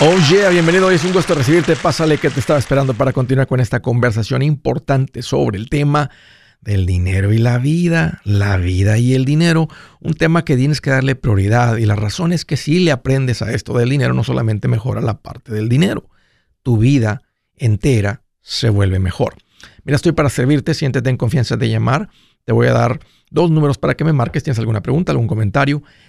Oh yeah, bienvenido. Es un gusto recibirte. Pásale que te estaba esperando para continuar con esta conversación importante sobre el tema del dinero y la vida, la vida y el dinero, un tema que tienes que darle prioridad y la razón es que si le aprendes a esto del dinero no solamente mejora la parte del dinero, tu vida entera se vuelve mejor. Mira, estoy para servirte, siéntete en confianza de llamar, te voy a dar dos números para que me marques, tienes alguna pregunta, algún comentario,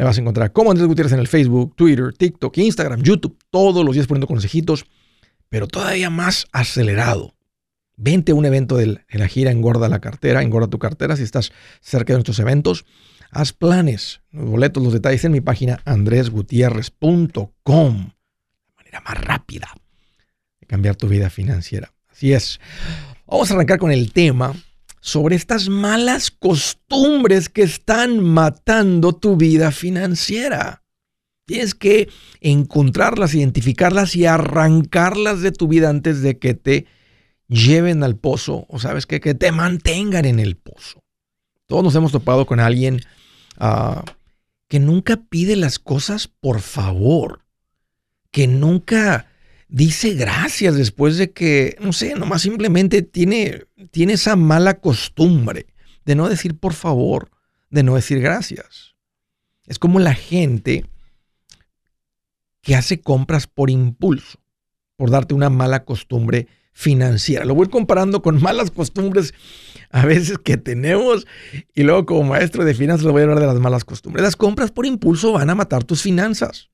Me vas a encontrar como Andrés Gutiérrez en el Facebook, Twitter, TikTok, Instagram, YouTube, todos los días poniendo consejitos, pero todavía más acelerado. Vente a un evento de la gira Engorda la cartera, engorda tu cartera si estás cerca de nuestros eventos. Haz planes, los boletos, los detalles en mi página andresgutierrez.com. La manera más rápida de cambiar tu vida financiera. Así es. Vamos a arrancar con el tema sobre estas malas costumbres que están matando tu vida financiera. Tienes que encontrarlas, identificarlas y arrancarlas de tu vida antes de que te lleven al pozo o sabes qué, que te mantengan en el pozo. Todos nos hemos topado con alguien ah, que nunca pide las cosas por favor, que nunca dice gracias después de que, no sé, nomás simplemente tiene, tiene esa mala costumbre de no decir por favor, de no decir gracias. Es como la gente que hace compras por impulso, por darte una mala costumbre financiera. Lo voy comparando con malas costumbres a veces que tenemos y luego como maestro de finanzas lo voy a hablar de las malas costumbres. Las compras por impulso van a matar tus finanzas.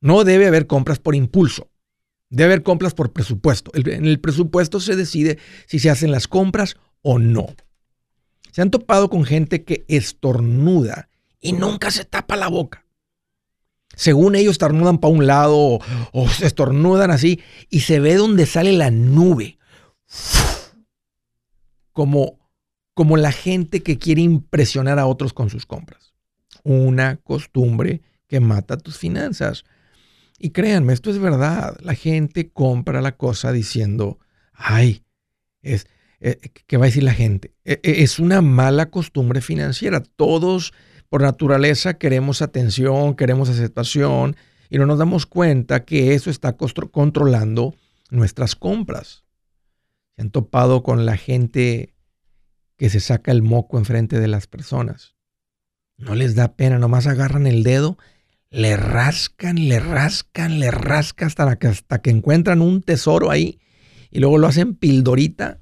No debe haber compras por impulso. Debe haber compras por presupuesto. En el presupuesto se decide si se hacen las compras o no. Se han topado con gente que estornuda y nunca se tapa la boca. Según ellos estornudan para un lado o, o estornudan así y se ve donde sale la nube. Como, como la gente que quiere impresionar a otros con sus compras. Una costumbre que mata tus finanzas. Y créanme, esto es verdad. La gente compra la cosa diciendo, ay, es, eh, ¿qué va a decir la gente? E, e, es una mala costumbre financiera. Todos, por naturaleza, queremos atención, queremos aceptación y no nos damos cuenta que eso está controlando nuestras compras. Se han topado con la gente que se saca el moco enfrente de las personas. No les da pena, nomás agarran el dedo le rascan, le rascan, le rascan hasta, que, hasta que encuentran un tesoro ahí y luego lo hacen pildorita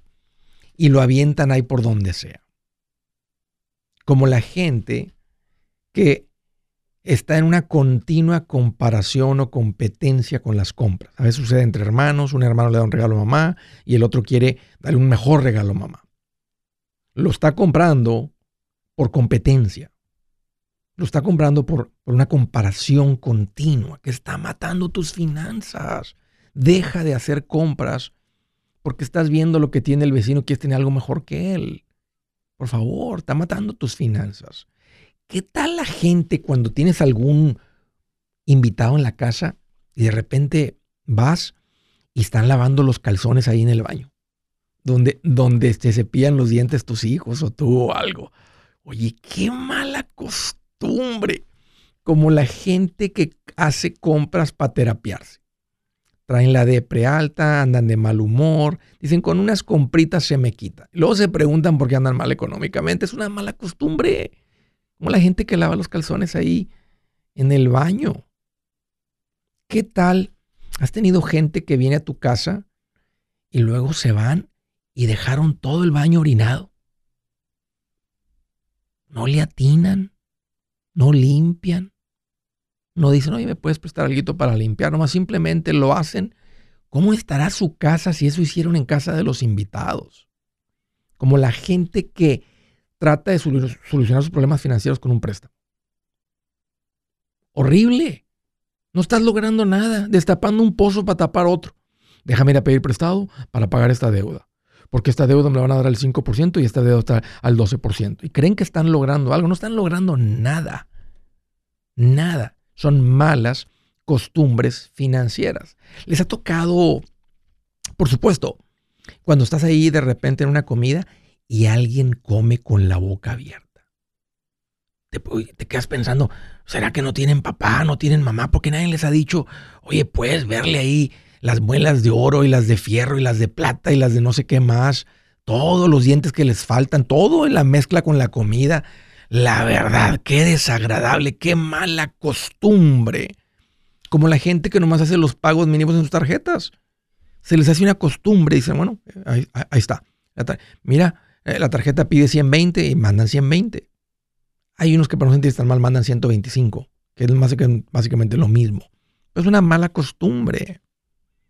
y lo avientan ahí por donde sea. Como la gente que está en una continua comparación o competencia con las compras. A veces sucede entre hermanos, un hermano le da un regalo a mamá y el otro quiere darle un mejor regalo a mamá. Lo está comprando por competencia lo está comprando por, una comparación continua que está matando tus finanzas. Deja de hacer compras porque estás viendo lo que tiene el vecino, quieres tener algo mejor que él. Por favor, está matando tus finanzas. ¿Qué tal la gente cuando tienes algún invitado en la casa y de repente vas y están lavando los calzones ahí en el baño? Donde, donde te cepillan los dientes tus hijos o tú o algo. Oye, qué mala costumbre como la gente que hace compras para terapiarse. Traen la depre alta, andan de mal humor, dicen con unas compritas se me quita. Luego se preguntan por qué andan mal económicamente. Es una mala costumbre. Como la gente que lava los calzones ahí en el baño. ¿Qué tal? ¿Has tenido gente que viene a tu casa y luego se van y dejaron todo el baño orinado? No le atinan no limpian, no dicen, oye, ¿me puedes prestar algo para limpiar? Nomás simplemente lo hacen. ¿Cómo estará su casa si eso hicieron en casa de los invitados? Como la gente que trata de solucionar sus problemas financieros con un préstamo. Horrible. No estás logrando nada, destapando un pozo para tapar otro. Déjame ir a pedir prestado para pagar esta deuda. Porque esta deuda me la van a dar al 5% y esta deuda está al 12%. Y creen que están logrando algo, no están logrando nada. Nada. Son malas costumbres financieras. Les ha tocado, por supuesto, cuando estás ahí de repente en una comida y alguien come con la boca abierta. Te, te, quedas pensando, ¿será que no tienen papá, no tienen mamá? Porque nadie les ha dicho, oye, puedes verle ahí las muelas de oro y las de fierro y las de plata y las de no sé qué más, todos los dientes que les faltan, todo en la mezcla con la comida. La verdad, qué desagradable, qué mala costumbre. Como la gente que nomás hace los pagos mínimos en sus tarjetas. Se les hace una costumbre dicen, bueno, ahí, está. Mira, eh, la tarjeta pide 120 y mandan 120. Hay unos que para no sentirse tan mal mandan 125, que es básicamente lo mismo. es una mala costumbre.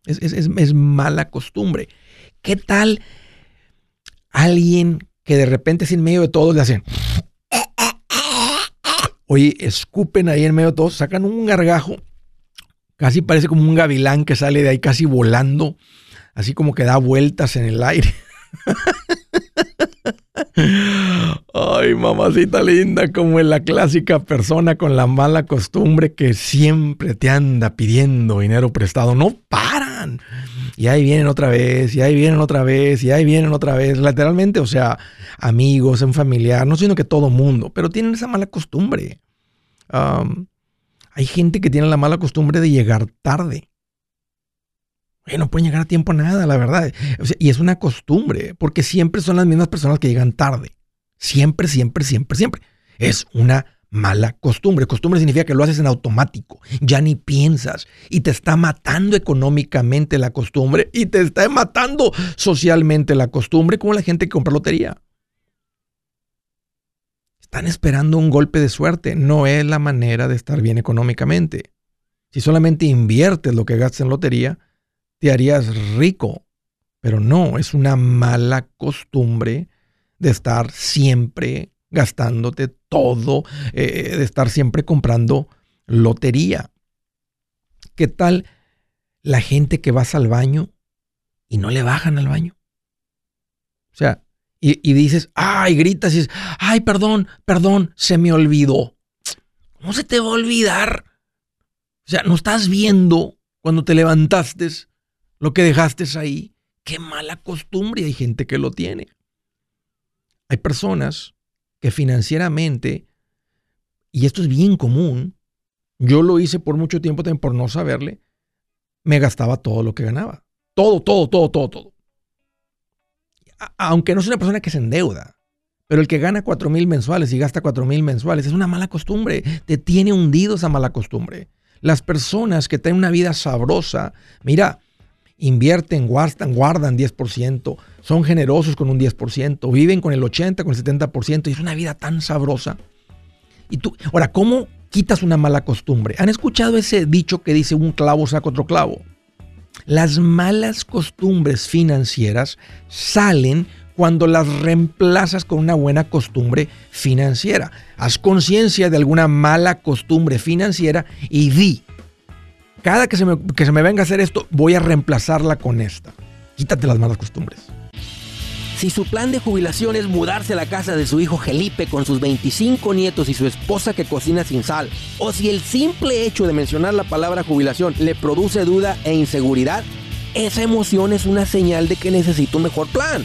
Es, mala costumbre. ¿Qué tal alguien que de repente sin medio de todo le hacen... Oye, escupen ahí en medio de todos, sacan un gargajo, casi parece como un gavilán que sale de ahí casi volando, así como que da vueltas en el aire. Ay, mamacita linda, como es la clásica persona con la mala costumbre que siempre te anda pidiendo dinero prestado. No Y ahí vienen otra vez, y ahí vienen otra vez, y ahí vienen otra vez. Lateralmente, o sea, amigos, en familiar, no sino que todo mundo, pero tienen esa mala costumbre. hay gente que tiene la mala costumbre de llegar tarde no pueden llegar a tiempo a nada, la verdad. y es una costumbre, porque siempre son las mismas personas que llegan tarde. Siempre, siempre, siempre, siempre. Es una mala costumbre. Costumbre significa que lo haces en automático, ya ni piensas y te está matando económicamente la costumbre y te está matando socialmente la costumbre como la gente que compra lotería. Están esperando un golpe de suerte. No es la manera de estar bien económicamente. Si solamente inviertes lo que gastas en lotería, te harías rico. Pero no, es una mala costumbre de estar siempre gastándote todo, eh, de estar siempre comprando lotería. ¿Qué tal la gente que vas al baño y no le bajan al baño? O sea, y, y dices, ay, gritas y dices, ay, perdón, perdón, se me olvidó. ¿Cómo se te va a olvidar? O sea, no estás viendo cuando te levantaste lo que dejaste ahí. Qué mala costumbre, hay gente que lo tiene. Hay personas que financieramente, y esto es bien común, yo lo hice por mucho tiempo también por no saberle, me gastaba todo lo que ganaba. Todo, todo, todo, todo, todo. Aunque no soy una persona que se endeuda, pero el que gana cuatro mil mensuales y gasta cuatro mil mensuales es una mala costumbre. Te tiene hundido esa mala costumbre. Las personas que tienen una vida sabrosa, mira, invierten, guardan, guardan 10%, son generosos con un 10%, viven con el 80, con el 70% y es una vida tan sabrosa. Y tú, ahora, ¿cómo quitas una mala costumbre? ¿Han escuchado ese dicho que dice un clavo saca otro clavo? Las malas costumbres financieras salen cuando las reemplazas con una buena costumbre financiera. Haz conciencia de alguna mala costumbre financiera y di, cada que se, me, que se me venga a hacer esto, voy a reemplazarla con esta. Quítate las malas costumbres. Si su plan de jubilación es mudarse a la casa de su hijo Felipe con sus 25 nietos y su esposa que cocina sin sal, o si el simple hecho de mencionar la palabra jubilación le produce duda e inseguridad, esa emoción es una señal de que necesita un mejor plan.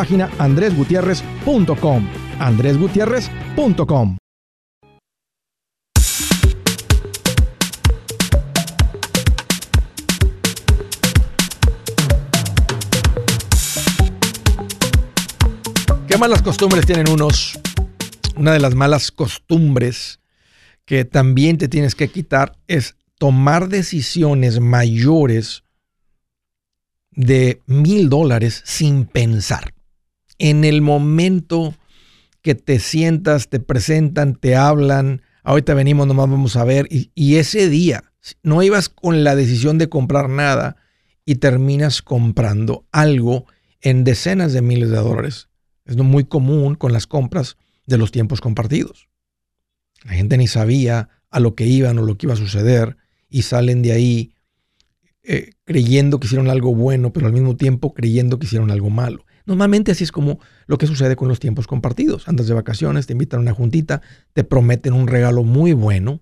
andresgutierrez.com. andresgutierrez.com. ¿Qué malas costumbres tienen unos? Una de las malas costumbres que también te tienes que quitar es tomar decisiones mayores de mil dólares sin pensar. En el momento que te sientas, te presentan, te hablan, ahorita venimos, nomás vamos a ver, y, ese día no ibas con la decisión de comprar nada y terminas comprando algo en decenas de miles de dólares. Es muy común con las compras de los tiempos compartidos. La gente ni sabía a lo que iban o lo que iba a suceder y salen de ahí eh, creyendo que hicieron algo bueno, pero al mismo tiempo creyendo que hicieron algo malo. Normalmente así es como lo que sucede con los tiempos compartidos. Andas de vacaciones, te invitan a una juntita, te prometen un regalo muy bueno,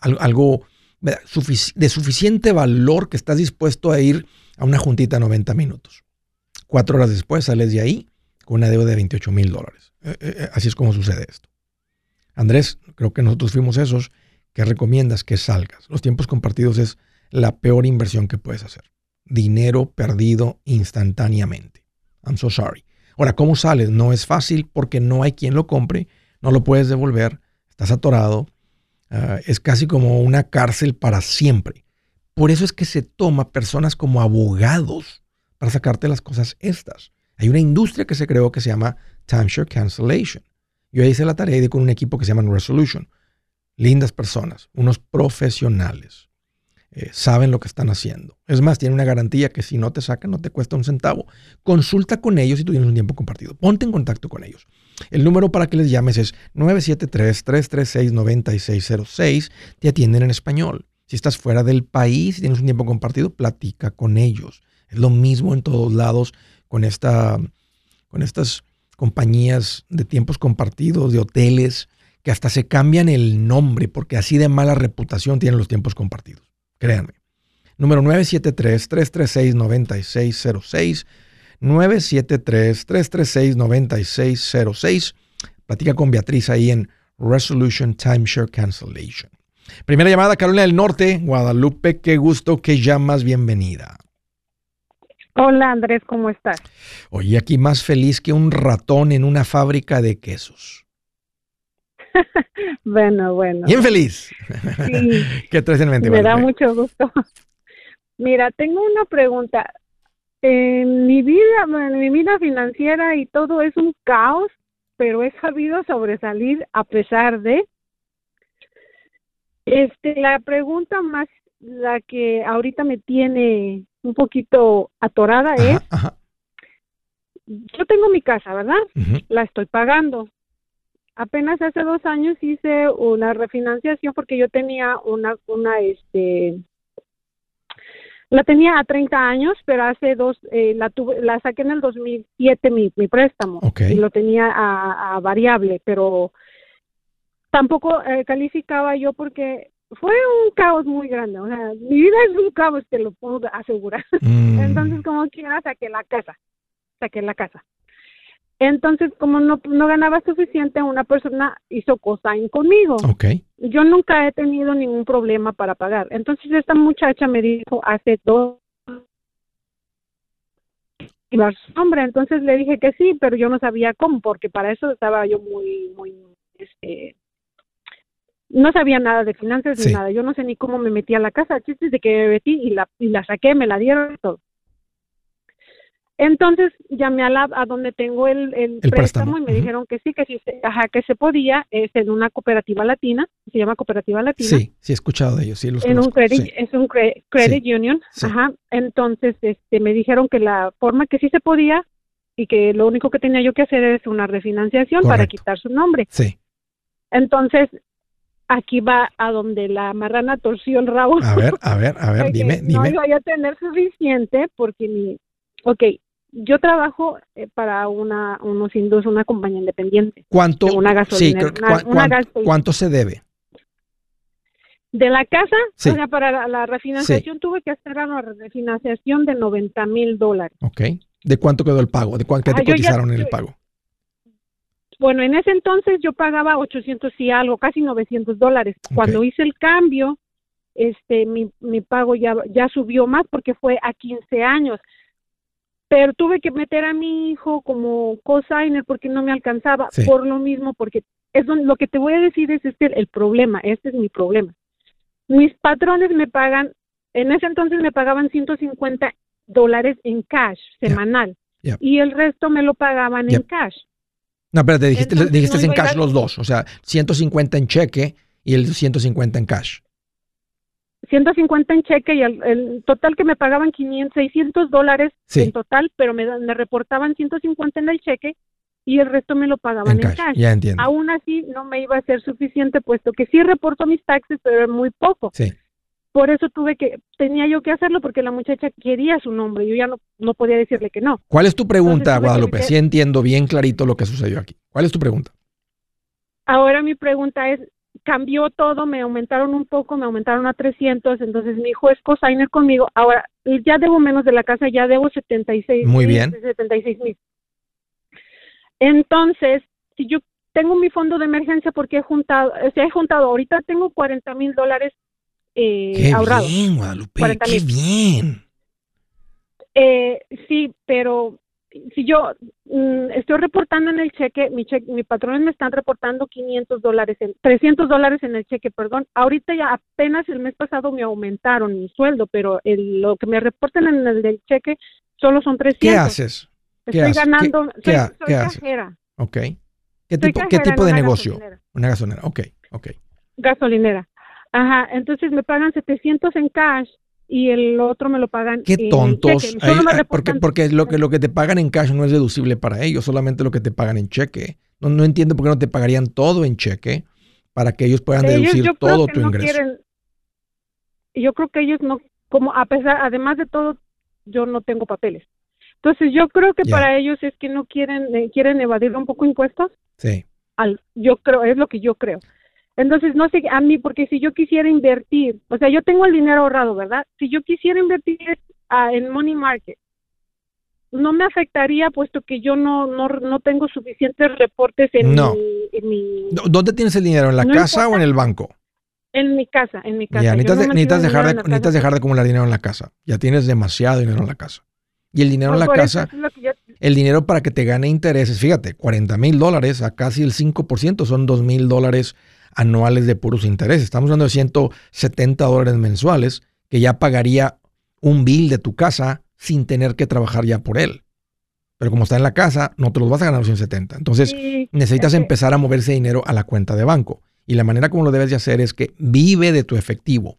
algo de suficiente valor que estás dispuesto a ir a una juntita 90 minutos. Cuatro horas después sales de ahí con una deuda de 28 mil dólares. Eh, eh, así es como sucede esto. Andrés, creo que nosotros fuimos esos que recomiendas que salgas. Los tiempos compartidos es la peor inversión que puedes hacer. Dinero perdido instantáneamente. I'm so sorry. Ahora, ¿cómo sales? No es fácil porque no hay quien lo compre, no lo puedes devolver, estás atorado. Ah, es casi como una cárcel para siempre. Por eso es que se toma personas como abogados para sacarte las cosas estas. Hay una industria que se creó que se llama Timeshare Cancellation. Yo hice la tarea de con un equipo que se llama Resolution. Lindas personas, unos profesionales. Eh, saben lo que están haciendo. Es más, tienen una garantía que si no te sacan no te cuesta un centavo. Consulta con ellos si tú tienes un tiempo compartido. Ponte en contacto con ellos. El número para que les llames es 973-336-9606. Te atienden en español. Si estás fuera del país y tienes un tiempo compartido, platica con ellos. Es lo mismo en todos lados con, esta, con estas compañías de tiempos compartidos, de hoteles, que hasta se cambian el nombre porque así de mala reputación tienen los tiempos compartidos. Créanme. Número 973-336-9606. 973-336-9606. Platica con Beatriz ahí en Resolution Timeshare Cancellation. Primera llamada, Carolina del Norte, Guadalupe. Qué gusto que llamas. Bienvenida. Hola Andrés, ¿cómo estás? Oye, aquí más feliz que un ratón en una fábrica de quesos. bueno, bueno. Bien feliz. ¿Qué traes en mente? Me da mucho gusto. Mira, tengo una pregunta. En mi vida, en mi vida financiera y todo es un caos, pero he sabido sobresalir a pesar de. Este, la pregunta más, la que ahorita me tiene un poquito atorada es, yo tengo mi casa, ¿verdad? La estoy pagando apenas hace dos años hice una refinanciación porque yo tenía una, una, este, la tenía a 30 años, pero hace dos, eh, la tuve, la saqué en el 2007 mi, mi préstamo y lo tenía a, variable, pero tampoco eh, calificaba yo porque fue un caos muy grande, o sea, mi vida es un caos, te lo puedo asegurar. Mm. Entonces, como quiera, saqué la casa, saqué la casa. Entonces, como no, no ganaba suficiente, una persona hizo cosign conmigo. Okay. Yo nunca he tenido ningún problema para pagar. Entonces, esta muchacha me dijo hace dos hombre, entonces le dije que sí, pero yo no sabía cómo, porque para eso estaba yo muy, muy, este, no sabía nada de finanzas ni nada. Yo no sé ni cómo me metí a la casa. Chistes de que me metí y la, y la saqué, me la dieron y todo. Entonces llamé a la a donde tengo el, el, préstamo, y me dijeron que sí, que sí, ajá, que se podía, es en una cooperativa latina, se llama cooperativa latina. Sí, sí he escuchado de ellos, sí los en un credit, Es un credit union, ajá. Entonces este, me dijeron que la forma que sí se podía y que lo único que tenía yo que hacer es una refinanciación para quitar su nombre. Sí. Entonces aquí va a donde la marrana torció el rabo. A ver, a ver, a ver, dime, dime. No iba a tener suficiente porque ni, ok, yo trabajo eh, para una, unos hindús, una compañía independiente. ¿Cuánto? Una gasolinera. ¿Cuánto se debe? De la casa, o sea, para la, refinanciación tuve que hacer una refinanciación de 90 mil dólares. Ok. ¿De cuánto quedó el pago? ¿De cuánto te ah, cotizaron en el pago? Bueno, en ese entonces yo pagaba 800 y algo, casi 900 dólares. Cuando hice el cambio, este, mi, mi pago ya, ya subió más porque fue a 15 años pero tuve que meter a mi hijo como cosigner porque no me alcanzaba por lo mismo porque es lo que te voy a decir es este el problema este es mi problema. Mis patrones me pagan en ese entonces me pagaban 150 dólares en cash semanal y el resto me lo pagaban en cash. No pero te dijiste, dijiste en cash los dos o sea 150 en cheque y el 150 en cash 150 en cheque y el, total que me pagaban 500, 600 dólares en total, pero me, me reportaban 150 en el cheque y el resto me lo pagaban en, cash. Ya entiendo. Aún así no me iba a ser suficiente puesto que sí reporto mis taxes, pero muy poco. Sí. Por eso tuve que, tenía yo que hacerlo porque la muchacha quería su nombre, yo ya no, no podía decirle que no. ¿Cuál es tu pregunta, Guadalupe? Sí entiendo bien clarito lo que sucedió aquí. ¿Cuál es tu pregunta? Ahora mi pregunta es, cambió todo, me aumentaron un poco, me aumentaron a 300, entonces mi hijo es cosigner conmigo. Ahora, ya debo menos de la casa, ya debo 76 Muy bien. 76 mil. Entonces, si yo tengo mi fondo de emergencia porque he juntado, se he juntado, ahorita tengo 40 mil dólares eh, qué Bien, Guadalupe, qué bien. Eh, sí, pero si yo mm, estoy reportando en el cheque, mi cheque, mi patrones me están reportando 500 dólares, en, 300 dólares en el cheque, perdón. Ahorita ya apenas el mes pasado me aumentaron mi sueldo, pero el, lo que me reportan en el del cheque solo son 300. ¿Qué haces? Estoy ganando, ¿Qué, soy, soy cajera. Ok. ¿Qué tipo, ¿qué tipo de negocio? Una gasolinera, ok, ok. Gasolinera. Ajá, entonces me pagan 700 en cash y el otro me lo pagan Qué tontos. porque porque lo que, lo que te pagan en cash no es deducible para ellos, solamente lo que te pagan en cheque. No, no entiendo por qué no te pagarían todo en cheque para que ellos puedan deducir todo tu ingreso. yo creo que ellos no, como a pesar, además de todo, yo no tengo papeles. Entonces yo creo que para ellos es que no quieren, eh, quieren evadir un poco impuestos. Sí. Al, yo creo, es lo que yo creo. Entonces, no sé, a mí, porque si yo quisiera invertir, o sea, yo tengo el dinero ahorrado, ¿verdad? Si yo quisiera invertir ah, en money market, no me afectaría puesto que yo no, no, no tengo suficientes reportes en, mi, ¿Dónde tienes el dinero? ¿En la casa o en el banco? En mi casa, en mi casa. Ya, necesitas, dejar de, necesitas dejar de acumular dinero en la casa. Ya tienes demasiado dinero en la casa. Y el dinero en la casa, el dinero para que te gane intereses, fíjate, 40 mil dólares a casi el 5%, son 2 mil dólares anuales de puros intereses. Estamos hablando de 170 dólares mensuales que ya pagaría un bill de tu casa sin tener que trabajar ya por él. Pero como está en la casa, no te los vas a ganar los 170. Entonces necesitas empezar a mover ese dinero a la cuenta de banco. Y la manera como lo debes de hacer es que vive de tu efectivo.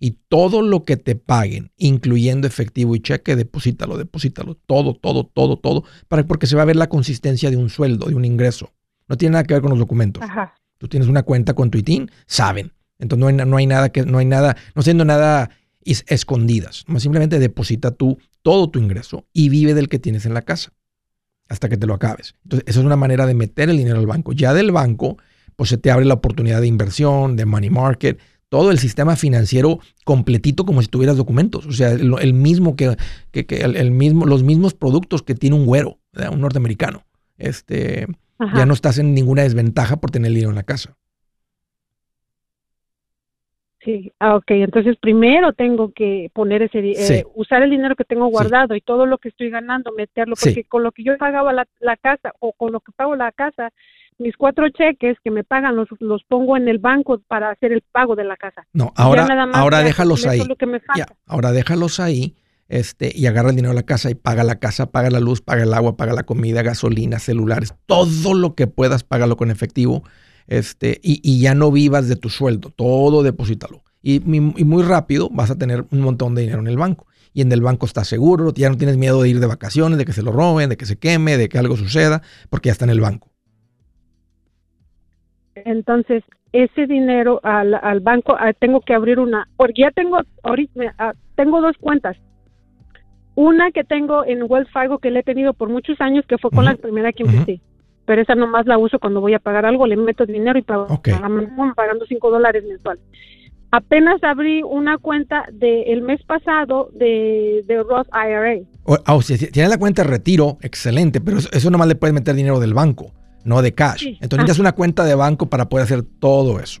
Y todo lo que te paguen, incluyendo efectivo y cheque, deposítalo, deposítalo. Todo, todo, todo, todo. Para, porque se va a ver la consistencia de un sueldo, de un ingreso. No tiene nada que ver con los documentos. Ajá tú tienes una cuenta con tu ITIN, saben. Entonces no hay, no hay nada que, no hay nada, no siendo nada escondidas. Simplemente deposita tú todo tu ingreso y vive del que tienes en la casa hasta que te lo acabes. Entonces, esa es una manera de meter el dinero al banco. Ya del banco, pues se te abre la oportunidad de inversión, de money market, todo el sistema financiero completito como si tuvieras documentos. O sea, el, mismo que, que, el, mismo, los mismos productos que tiene un güero, un norteamericano. Este, ya no estás en ninguna desventaja por tener dinero en la casa. Sí, ah, ok, entonces primero tengo que poner ese, eh, usar el dinero que tengo guardado y todo lo que estoy ganando, meterlo, porque con lo que yo pagaba la, casa o con lo que pago la casa, mis cuatro cheques que me pagan los, los pongo en el banco para hacer el pago de la casa. No, ahora, ahora déjalos ahí. ahora déjalos ahí este, y agarra el dinero de la casa y paga la casa, paga la luz, paga el agua, paga la comida, gasolina, celulares, todo lo que puedas, págalo con efectivo este, y, y ya no vivas de tu sueldo, todo deposítalo. Y, y, muy rápido vas a tener un montón de dinero en el banco. Y en el banco estás seguro, ya no tienes miedo de ir de vacaciones, de que se lo roben, de que se queme, de que algo suceda, porque ya está en el banco. Entonces, ese dinero al, al banco, ah, tengo que abrir una, porque ya tengo, ahorita, ah, tengo dos cuentas. Una que tengo en Wells Fargo que le he tenido por muchos años, que fue con la primera que empecé. Pero esa nomás la uso cuando voy a pagar algo, le meto dinero y pago, pagando 5 dólares mensual. Apenas abrí una cuenta del mes pasado de, de Roth IRA. Oh, si tienes la cuenta de retiro, excelente, pero eso, nomás le puedes meter dinero del banco, no de cash. Entonces necesitas una cuenta de banco para poder hacer todo eso.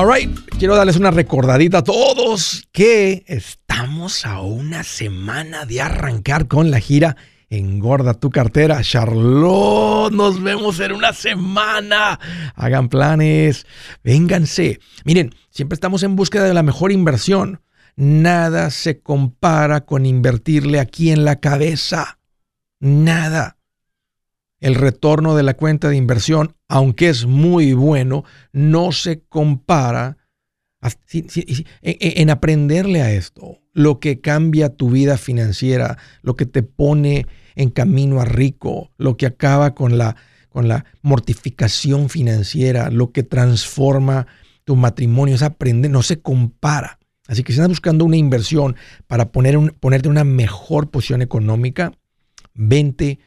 All right, quiero darles una recordadita a todos que estamos a una semana de arrancar con la gira Engorda tu cartera, Charlotte. Nos vemos en una semana. Hagan planes, vénganse. Miren, siempre estamos en búsqueda de la mejor inversión. Nada se compara con invertirle aquí en la cabeza. Nada el retorno de la cuenta de inversión, aunque es muy bueno, no se compara en aprenderle a esto, lo que cambia tu vida financiera, lo que te pone en camino a rico, lo que acaba con la, con la mortificación financiera, lo que transforma tu matrimonio, es aprender, no se compara. Así que si estás buscando una inversión para poner ponerte en una mejor posición económica, vente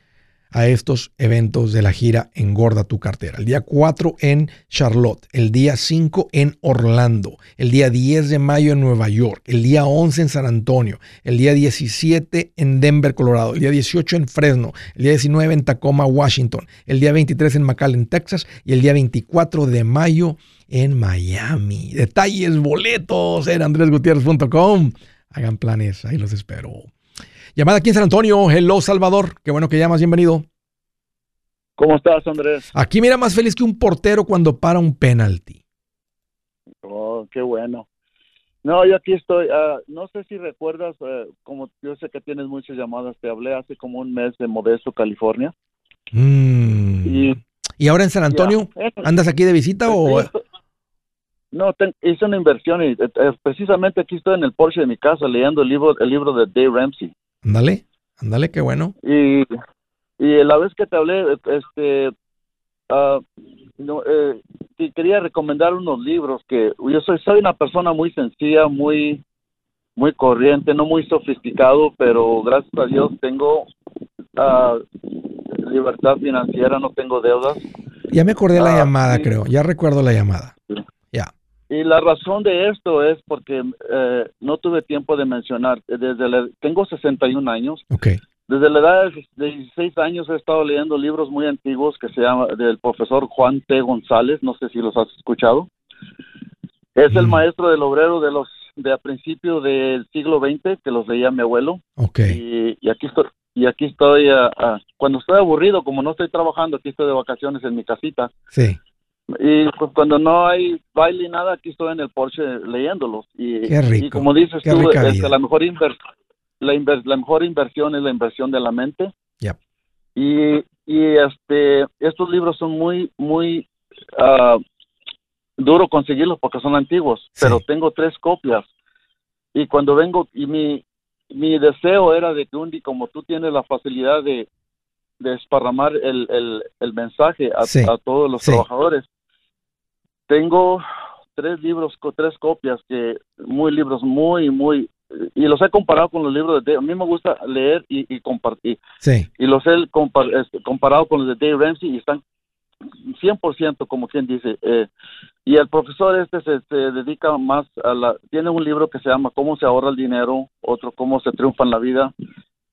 a estos eventos de la gira Engorda tu cartera. El día 4 en Charlotte, el día 5 en Orlando, el día 10 de mayo en Nueva York, el día 11 en San Antonio, el día 17 en Denver, Colorado, el día 18 en Fresno, el día 19 en Tacoma, Washington, el día 23 en McAllen, Texas y el día 24 de mayo en Miami. Detalles, boletos en andresgutierrez.com. Hagan planes, ahí los espero. Llamada aquí en San Antonio. Hello, Salvador. Qué bueno que llamas. Bienvenido. ¿Cómo estás, Andrés? Aquí mira más feliz que un portero cuando para un penalti. Oh, qué bueno. No, yo aquí estoy. Ah, no sé si recuerdas, eh, como yo sé que tienes muchas llamadas, te hablé hace como un mes de Modesto, California. Mm. Y, ahora en San Antonio? ¿Andas aquí de visita o...? No, hice una inversión y eh, precisamente aquí estoy en el Porsche de mi casa leyendo el libro, el libro de Dave Ramsey. Ándale, ándale, qué bueno. Y, y la vez que te hablé, este, uh, no, eh, quería recomendar unos libros que yo soy, soy una persona muy sencilla, muy, muy corriente, no muy sofisticado, pero gracias a Dios tengo uh, libertad financiera, no tengo deudas. Ya me acordé la ah, llamada, creo, ya recuerdo la llamada. Y la razón de esto es porque eh, no tuve tiempo de mencionar. Desde tengo 61 años. Okay. Desde la edad de 16 años he estado leyendo libros muy antiguos que se llama del profesor Juan T. González. No sé si los has escuchado. Es el mm. maestro del obrero de los de a principios del siglo XX que los leía mi abuelo. Okay. Y, aquí estoy y aquí estoy cuando estoy aburrido como no estoy trabajando aquí estoy de vacaciones en mi casita. Sí Y pues cuando no hay baile y nada, aquí estoy en el Porsche leyéndolos. Y, Qué rico, y como dices qué tú, este, la, mejor inver- la, inver- la mejor inversión es la inversión de la mente. Yep. Y, y este, estos libros son muy, muy ah, duro conseguirlos porque son antiguos, Sí. pero tengo tres copias. Y cuando vengo, y mi, mi deseo era de que un día, como tú tienes la facilidad de, de esparramar el, el, el mensaje a, Sí. a todos los Sí. trabajadores, tengo tres libros, tres copias, que muy libros muy, muy, y los he comparado con los libros de Dave. A mí me gusta leer y, y compartir, Sí, y los he este, comparado con los de Dave Ramsey y están 100% como quien dice. eh, y el profesor este se, se dedica más a la... Tiene un libro que se llama Cómo se ahorra el dinero, otro Cómo se triunfa en la vida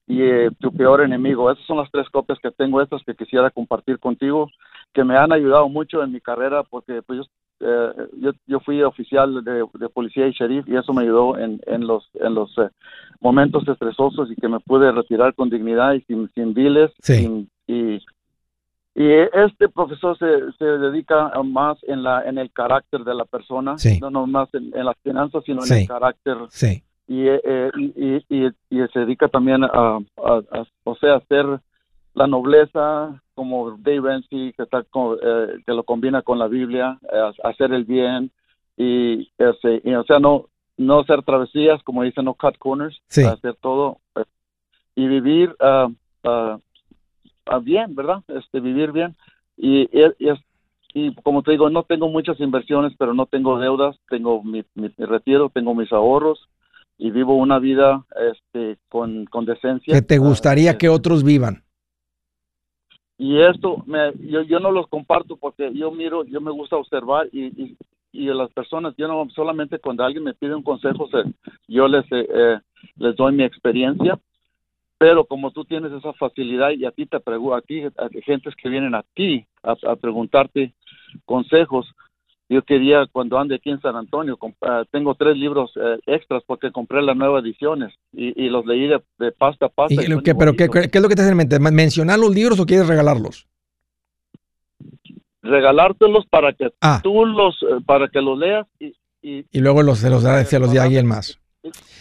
y eh, Tu peor enemigo. Esas son las tres copias que tengo, estas que quisiera compartir contigo, que me han ayudado mucho en mi carrera porque pues yo, eh, yo, yo fui oficial de, de policía y sheriff y eso me ayudó en, en los, en los eh, momentos estresosos y que me pude retirar con dignidad y sin, sin. Sí. sin- y, y este profesor se, se dedica más en la en el carácter de la persona, Sí. no nomás en, en las finanzas, sino en el carácter sí, y, eh, y, y, y- y se dedica también a, a- a- o sea, hacer la nobleza como Dave Ramsey, que, está con- eh, que lo combina con la Biblia, eh, hacer el bien y, ese, y, o sea, no no hacer travesías, como dicen, no cut corners, Sí. hacer todo eh, y vivir ah, ah, bien, ¿verdad? Este, vivir bien. Y, y- y como te digo, no tengo muchas inversiones, pero no tengo deudas, tengo mi, mi- mi retiro, tengo mis ahorros y vivo una vida este, con, con decencia. que te gustaría que otros vivan. Y esto, me, yo, yo no los comparto porque yo miro, yo me gusta observar y, y, las personas, yo no solamente cuando alguien me pide un consejo, se- yo les, eh, eh, les doy mi experiencia, pero como tú tienes esa facilidad y a ti te pregunto, a ti, a gentes que vienen a ti a, a preguntarte consejos, yo quería cuando ande aquí en San Antonio, ah, tengo tres libros eh, extras porque compré las nuevas ediciones y, y los leí de, de pasta a pasta. ¿Y y lo que- ¿Pero qué, qué es lo que te hace en mente? ¿Mencionar los libros o quieres regalarlos? regalártelos para que Ah. tú los eh, para que los leas y, y luego los, se los da se los a alguien más.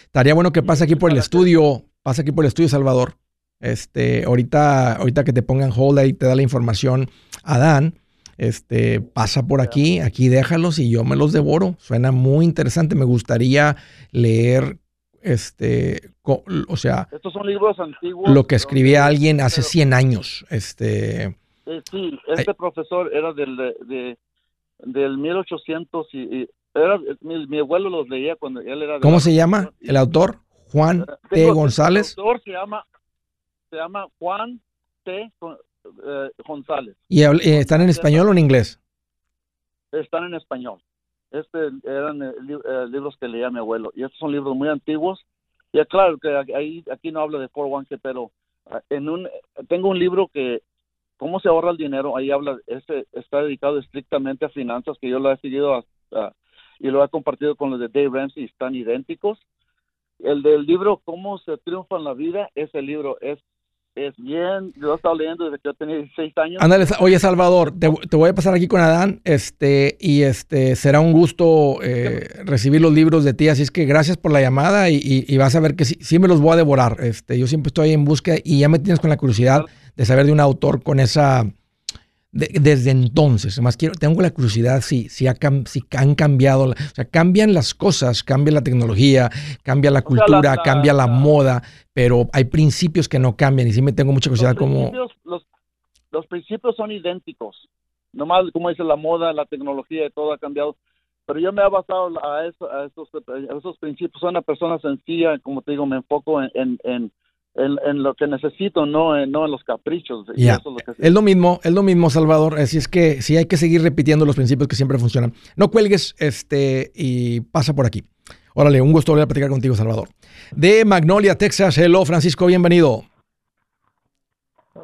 Estaría bueno que pase aquí por el estudio, pasa aquí por el estudio, Salvador. Este, ahorita, ahorita que te pongan hold ahí, te da la información Adán. Este, pasa por aquí, aquí déjalos y yo me los devoro. Suena muy interesante. Me gustaría leer, este, o sea, estos son libros antiguos lo que escribía alguien hace pero, 100 años. Este, eh, sí este profesor era del de, de- del 1800 y, y era mi, mi abuelo los leía cuando él era de ¿cómo se llama el autor? Juan Eh, T. González. el autor se llama se llama Juan T. Eh, González ¿Y eh, están en español o en inglés? están en español. Este eran eh, li- eh, libros que leía mi abuelo y estos son libros muy antiguos. Y eh, claro que ahí aquí no hablo de 401k, pero ah, en un tengo un libro que cómo se ahorra el dinero, ahí habla ese está dedicado estrictamente a finanzas que yo lo he seguido y lo he compartido con los de Dave Ramsey, están idénticos. El del libro Cómo se triunfa en la vida, ese libro es es bien, yo he estado leyendo desde que yo tenía 16 años. Ándale, oye Salvador, te, te voy a pasar aquí con Adán, este, y este será un gusto eh, recibir los libros de ti, así es que gracias por la llamada y, y- y vas a ver que sí, sí me los voy a devorar. Este, yo siempre estoy en búsqueda y ya me tienes con la curiosidad de saber de un autor con esa de- desde entonces. Además quiero, tengo la curiosidad si, si, ha si han cambiado, o sea, cambian las cosas, cambia la tecnología, cambia la O sea, cultura, la- la- cambia la la- moda, pero hay principios que no cambian y sí me tengo mucha curiosidad los como los, los principios son idénticos. Nomás, como dice, la moda, la tecnología y todo ha cambiado. Pero yo me he basado a, eso, a, esos, a esos principios. Soy una persona sencilla, como te digo, me enfoco en, en, en, en- en lo que necesito, no en, no en los caprichos. Y Ya. eso es lo que- Es lo mismo, es lo mismo, Salvador. Así es que sí hay que seguir repitiendo los principios que siempre funcionan. No cuelgues este y pasa por aquí. Órale, un gusto volver a platicar contigo, Salvador. De Magnolia, Texas. Hello, Francisco, bienvenido.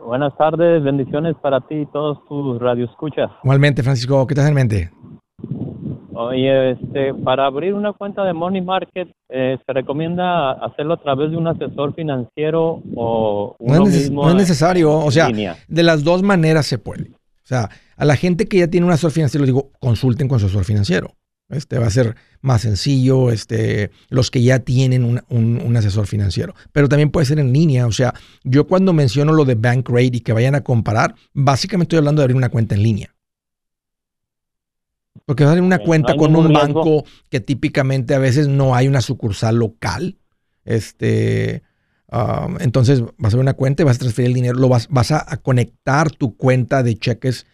Buenas tardes, bendiciones para ti y todos tus radioescuchas. Igualmente, Francisco, ¿qué te hace en mente? Oye, este, para abrir una cuenta de Money Market, eh, ¿se recomienda hacerlo a través de un asesor financiero o No es, mismo no necesario, o sea, línea? de las dos maneras se puede. O sea, a la gente que ya tiene un asesor financiero, les digo, consulten con su asesor financiero. Este va a ser más sencillo, este, los que ya tienen un, un, asesor financiero. Pero también puede ser en línea. O sea, yo cuando menciono lo de Bank Rate y que vayan a comparar, básicamente estoy hablando de abrir una cuenta en línea. Porque vas a abrir una cuenta con un banco que típicamente a veces no hay una sucursal local. Este, um, entonces vas a abrir una cuenta y vas a transferir el dinero, lo vas, vas a, conectar tu cuenta de cheques,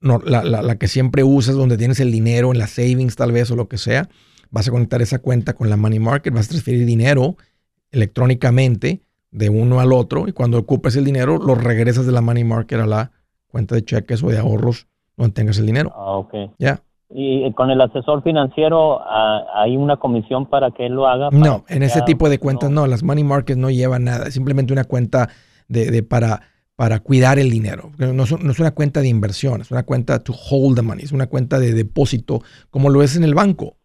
no, la, la, que siempre usas, donde tienes el dinero en la savings tal vez o lo que sea. Vas a conectar esa cuenta con la money market, vas a transferir dinero electrónicamente de uno al otro y cuando ocupes el dinero lo regresas de la money market a la cuenta de cheques o de ahorros donde tengas el dinero. Ah, ok. Ya. ¿Y con el asesor financiero ah, hay una comisión para que él lo haga? No, en ese tipo de cuentas no. Las money markets no llevan nada. Es simplemente una cuenta de, para, para cuidar el dinero. No es, una cuenta de inversión, es una cuenta to hold the money, es una cuenta de depósito como lo es en el banco.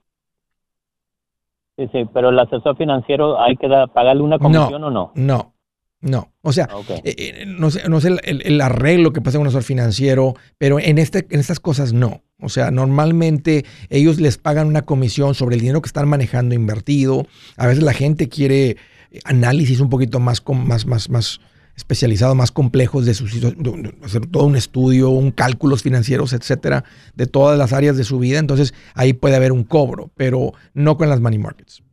Sí, sí, pero el asesor financiero hay que pagarle una comisión o no? No, no, o sea, eh, eh, no sé, no sé el, arreglo que pasa con un asesor financiero, pero en, este, en estas cosas no. O sea, normalmente ellos les pagan una comisión sobre el dinero que están manejando invertido. A veces la gente quiere análisis un poquito más, más, más, más especializado, más complejos de su hacer todo un estudio, un cálculos financieros, etcétera, de todas las áreas de su vida. Entonces ahí puede haber un cobro, pero no con las money markets.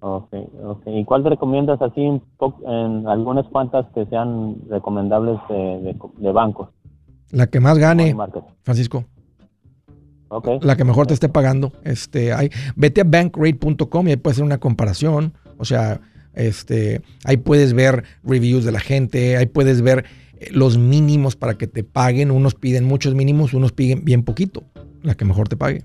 Ok, ok. ¿Y cuál te recomiendas así en, algunas cuantas que sean recomendables de, bancos? La que más gane, Francisco. Okay. La que mejor te esté pagando. Este, hay, vete a bankrate.com y ahí puedes hacer una comparación. O sea, este, ahí puedes ver reviews de la gente, ahí puedes ver eh, los mínimos para que te paguen. Unos piden muchos mínimos, unos piden bien poquito. La que mejor te pague.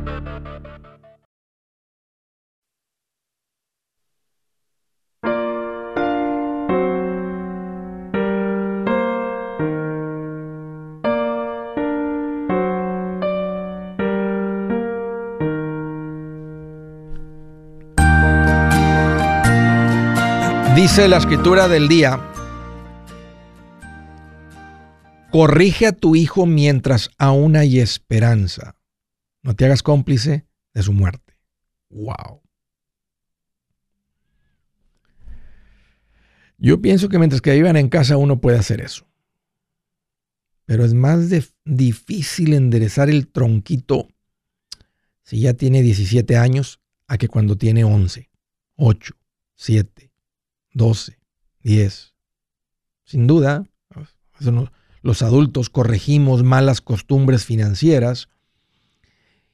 Dice la escritura del día, corrige a tu hijo mientras aún hay esperanza. No te hagas cómplice de su muerte. Wow. Yo pienso que mientras que vivan en casa uno puede hacer eso. Pero es más difícil enderezar el tronquito si ya tiene 17 años a que cuando tiene 11, 8, 7, 12, 10. Sin duda, los adultos corregimos malas costumbres financieras.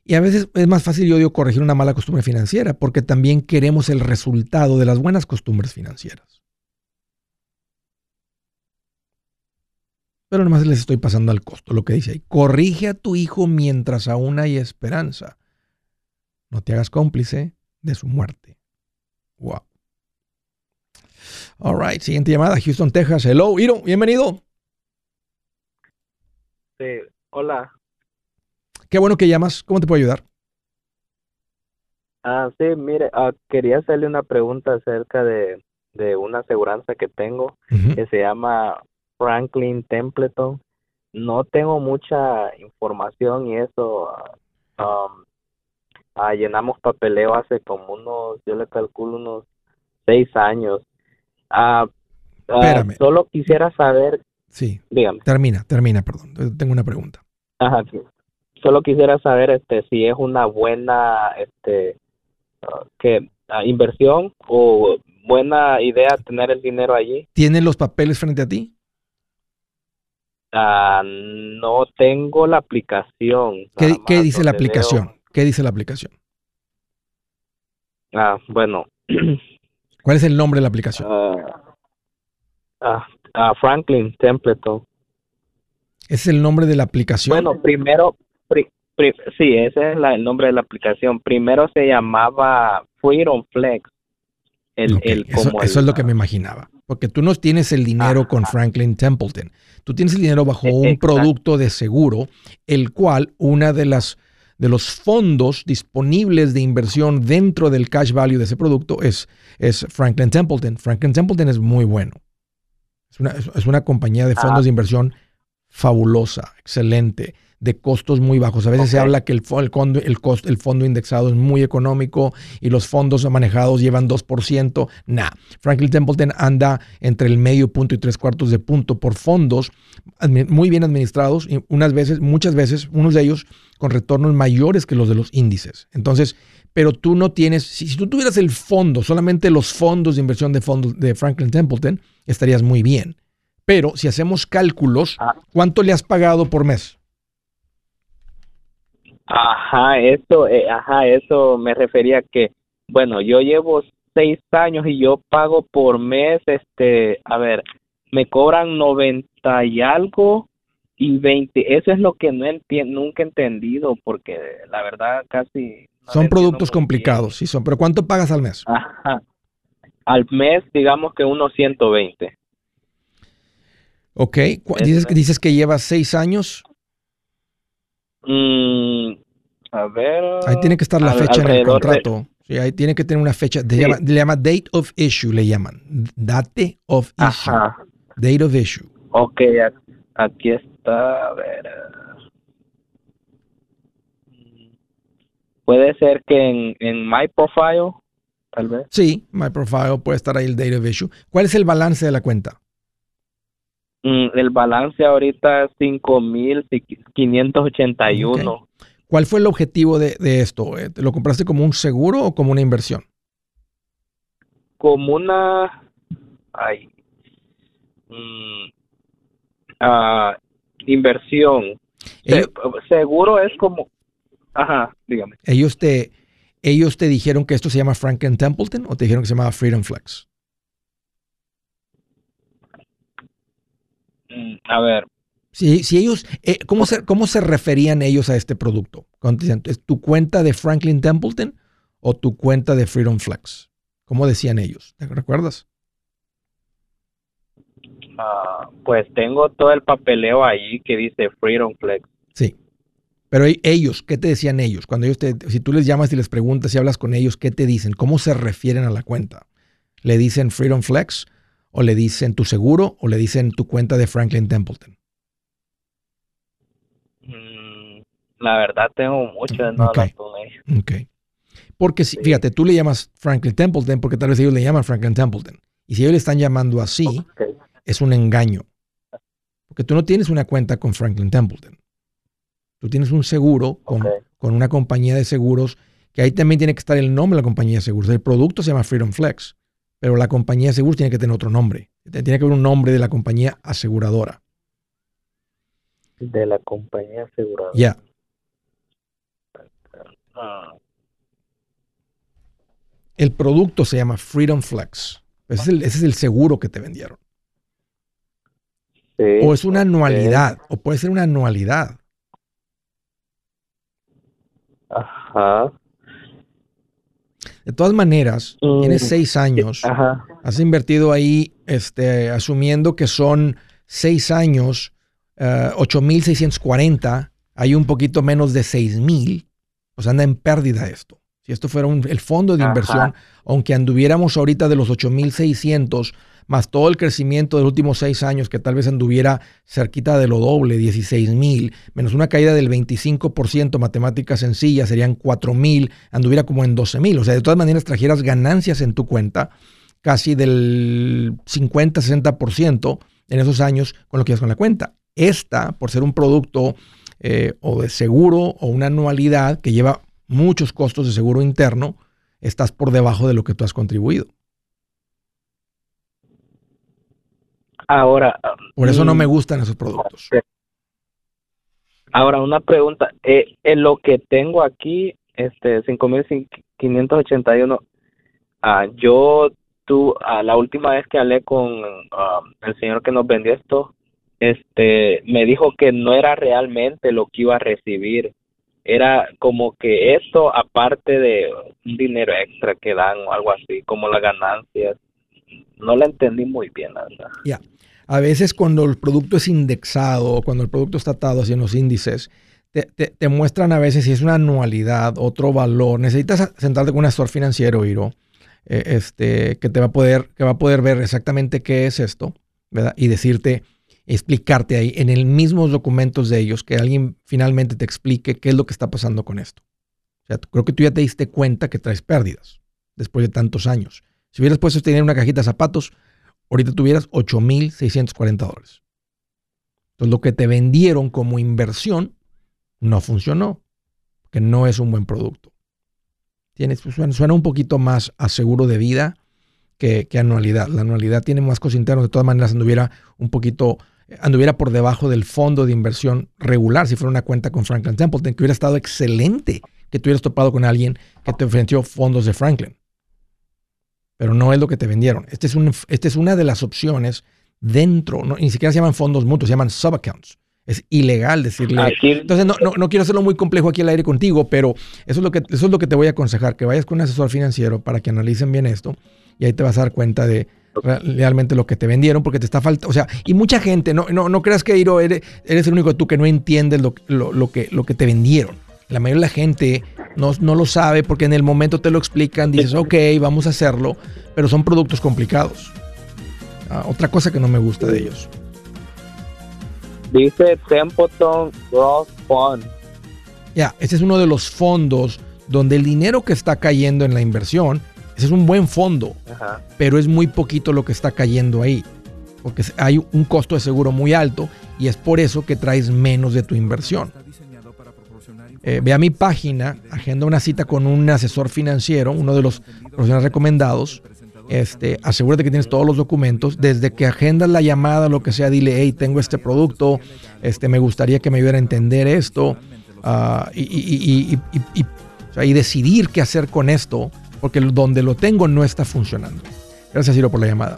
Y a veces es más fácil, yo digo, corregir una mala costumbre financiera, porque también queremos el resultado de las buenas costumbres financieras. Pero nomás les estoy pasando al costo, lo que dice ahí. Corrige a tu hijo mientras aún hay esperanza. No te hagas cómplice de su muerte. Wow. All right, siguiente llamada, Houston, Texas. Hello, Iro, bienvenido. Sí, hola. Qué bueno que llamas. ¿Cómo te puedo ayudar? Ah, sí, mire, ah, quería hacerle una pregunta acerca de, de una aseguranza que tengo que se llama Franklin Templeton. No tengo mucha información y eso. Um, ah, llenamos papeleo hace como unos, yo le calculo unos seis años Ah, ah, solo quisiera saber. Sí. Dígame. Termina, termina, perdón. Tengo una pregunta. Ajá, solo quisiera saber este si es una buena este que ah, inversión o buena idea tener el dinero allí. ¿Tienen los papeles frente a ti? Ah, no tengo la aplicación. ¿Qué, dice la aplicación? ¿Qué dice la aplicación? Ah, bueno. ¿Cuál es el nombre de la aplicación? Ah, Franklin Templeton. ¿Ese es el nombre de la aplicación? Bueno, primero, sí, ese es el nombre de la aplicación. Primero se llamaba Freedom Flex. El, eso, es lo que me imaginaba. Porque tú no tienes el dinero con Franklin Templeton. Tú tienes el dinero bajo un producto de seguro, el cual una de las de los fondos disponibles de inversión dentro del cash value de ese producto es, es Franklin Templeton. Franklin Templeton es muy bueno. Es una, es una compañía de fondos de inversión fabulosa, excelente de costos muy bajos. A veces se habla que el, el, el, el, fondo indexado es muy económico y los fondos manejados llevan 2%. Nah, Franklin Templeton anda entre el medio punto y tres cuartos de punto por fondos muy bien administrados y unas veces, muchas veces, unos de ellos con retornos mayores que los de los índices. Entonces, pero tú no tienes, si, si tú tuvieras el fondo, solamente los fondos de inversión de fondos de Franklin Templeton, estarías muy bien. Pero si hacemos cálculos, ah. ¿cuánto le has pagado por mes? Ajá, eso, eh, ajá, eso me refería que, bueno, yo llevo seis años y yo pago por mes, este, a ver, me cobran noventa y algo y veinte, eso es lo que no entiendo, nunca he entendido porque la verdad casi... son productos complicados, sí son, pero ¿cuánto pagas al mes? Ajá, al mes digamos que unos 120. Ok, dices, dices que llevas seis años. Mm, a ver. Ahí tiene que estar la fecha en el contrato. Sí, ahí tiene que tener una fecha. Llama, le llama date of issue, le llaman. Date of issue. Date of issue. Ok, aquí está. A ver. Puede ser que en, en My Profile, tal vez. Sí, My Profile puede estar ahí el date of issue. ¿Cuál es el balance de la cuenta? Mm, el balance ahorita es 5.581. ¿Cuál fue el objetivo de, esto? Eh, ¿Lo compraste como un seguro o como una inversión? Como una... Ay, mm, ah, inversión. seguro es como... Ajá, dígame. Ellos te, ellos te dijeron que esto se llama Franklin Templeton o te dijeron que se llamaba Freedom Flex? A ver. Si, si ellos, eh, ¿cómo, se, ¿cómo se referían ellos a este producto? ¿Es tu cuenta de Franklin Templeton o tu cuenta de Freedom Flex? ¿Cómo decían ellos? ¿Te recuerdas? Ah, pues tengo todo el papeleo ahí que dice Freedom Flex. Sí. Pero ellos, ¿qué te decían ellos? Cuando ellos te, si tú les llamas y les preguntas y hablas con ellos, ¿qué te dicen? ¿Cómo se refieren a la cuenta? ¿Le dicen Freedom Flex? O le dicen tu seguro o le dicen tu cuenta de Franklin Templeton? Mm, la verdad tengo mucho de no okay. Ok. Porque si, fíjate, tú le llamas Franklin Templeton porque tal vez ellos le llaman Franklin Templeton. Y si ellos le están llamando así, es un engaño. Porque tú no tienes una cuenta con Franklin Templeton. Tú tienes un seguro con, con una compañía de seguros que ahí también tiene que estar el nombre de la compañía de seguros. El producto se llama Freedom Flex pero la compañía de seguros tiene que tener otro nombre. Tiene que haber un nombre de la compañía aseguradora. De la compañía aseguradora. Ya. El producto se llama Freedom Flex. Ese es el, seguro que te vendieron. o es una anualidad, o puede ser una anualidad. Ajá. De todas maneras, tienes mm. seis años. Has invertido ahí, este, asumiendo que son seis años, uh, eh, 8.640. Hay un poquito menos de 6.000. Pues anda en pérdida esto. Si esto fuera el fondo de inversión, aunque anduviéramos ahorita de los 8.600, más todo el crecimiento de los últimos seis años, que tal vez anduviera cerquita de lo doble, 16 mil, menos una caída del 25%, matemáticas sencillas, serían 4 mil, anduviera como en 12 mil. O sea, de todas maneras trajeras ganancias en tu cuenta, casi del 50-60% en esos años con lo que ibas con la cuenta. Esta, por ser un producto eh, o de seguro o una anualidad que lleva muchos costos de seguro interno, estás por debajo de lo que tú has contribuido. Ahora. Por eso no me mm, gustan esos productos. Ahora, una pregunta. Eh, en lo que tengo aquí, este, 5.581, ah, yo, tú, ah, la última vez que hablé con ah, el señor que nos vendió esto, este, me dijo que no era realmente lo que iba a recibir. Era como que esto, aparte de un dinero extra que dan o algo así, como las ganancias. No la entendí muy bien, la verdad. Ya. A veces cuando el producto es indexado o cuando el producto está atado hacia los índices, te, muestran a veces si es una anualidad, otro valor. Necesitas sentarte con un asesor financiero, Iro, eh, este, que te va a poder, que va a poder ver exactamente qué es esto, ¿verdad? Y decirte, explicarte ahí en el mismos documentos de ellos, que alguien finalmente te explique qué es lo que está pasando con esto. Creo que tú ya te diste cuenta que traes pérdidas después de tantos años. Si hubieras puesto tener una cajita de zapatos, ahorita tuvieras 8.640 dólares. Entonces lo que te vendieron como inversión no funcionó, que no es un buen producto. Tienes, pues, suena, un poquito más a seguro de vida que, anualidad. La anualidad tiene más cosas internas, de todas maneras anduviera un poquito, anduviera por debajo del fondo de inversión regular, si fuera una cuenta con Franklin Templeton, que hubiera estado excelente que tú hubieras topado con alguien que te ofreció fondos de Franklin pero no es lo que te vendieron. Este es, un, este es una de las opciones dentro, ni siquiera se llaman fondos mutuos, se llaman subaccounts. Es ilegal decirle. Entonces, no, no, quiero hacerlo muy complejo aquí al aire contigo, pero eso es, lo que, eso es lo que te voy a aconsejar, que vayas con un asesor financiero para que analicen bien esto y ahí te vas a dar cuenta de realmente lo que te vendieron, porque te está faltando, o sea, y mucha gente, no, no, no creas que Iro, eres, eres el único tú que no entiendes lo, lo, que, lo que te vendieron. La mayoría de la gente no, no, lo sabe porque en el momento te lo explican, dices, ok, vamos a hacerlo, pero son productos complicados. Ah, otra cosa que no me gusta de ellos. Dice Templeton Growth Fund. Ya, ese es uno de los fondos donde el dinero que está cayendo en la inversión, ese es un buen fondo, pero es muy poquito lo que está cayendo ahí, porque hay un costo de seguro muy alto y es por eso que traes menos de tu inversión. Eh, ve a mi página, agenda una cita con un asesor financiero, uno de los profesionales recomendados. Este, asegúrate que tienes todos los documentos. Desde que agendas la llamada, lo que sea, dile, hey, tengo este producto, este, me gustaría que me ayudara a entender esto y, y, y, decidir qué hacer con esto, porque donde lo tengo no está funcionando. Gracias, Ciro, por la llamada.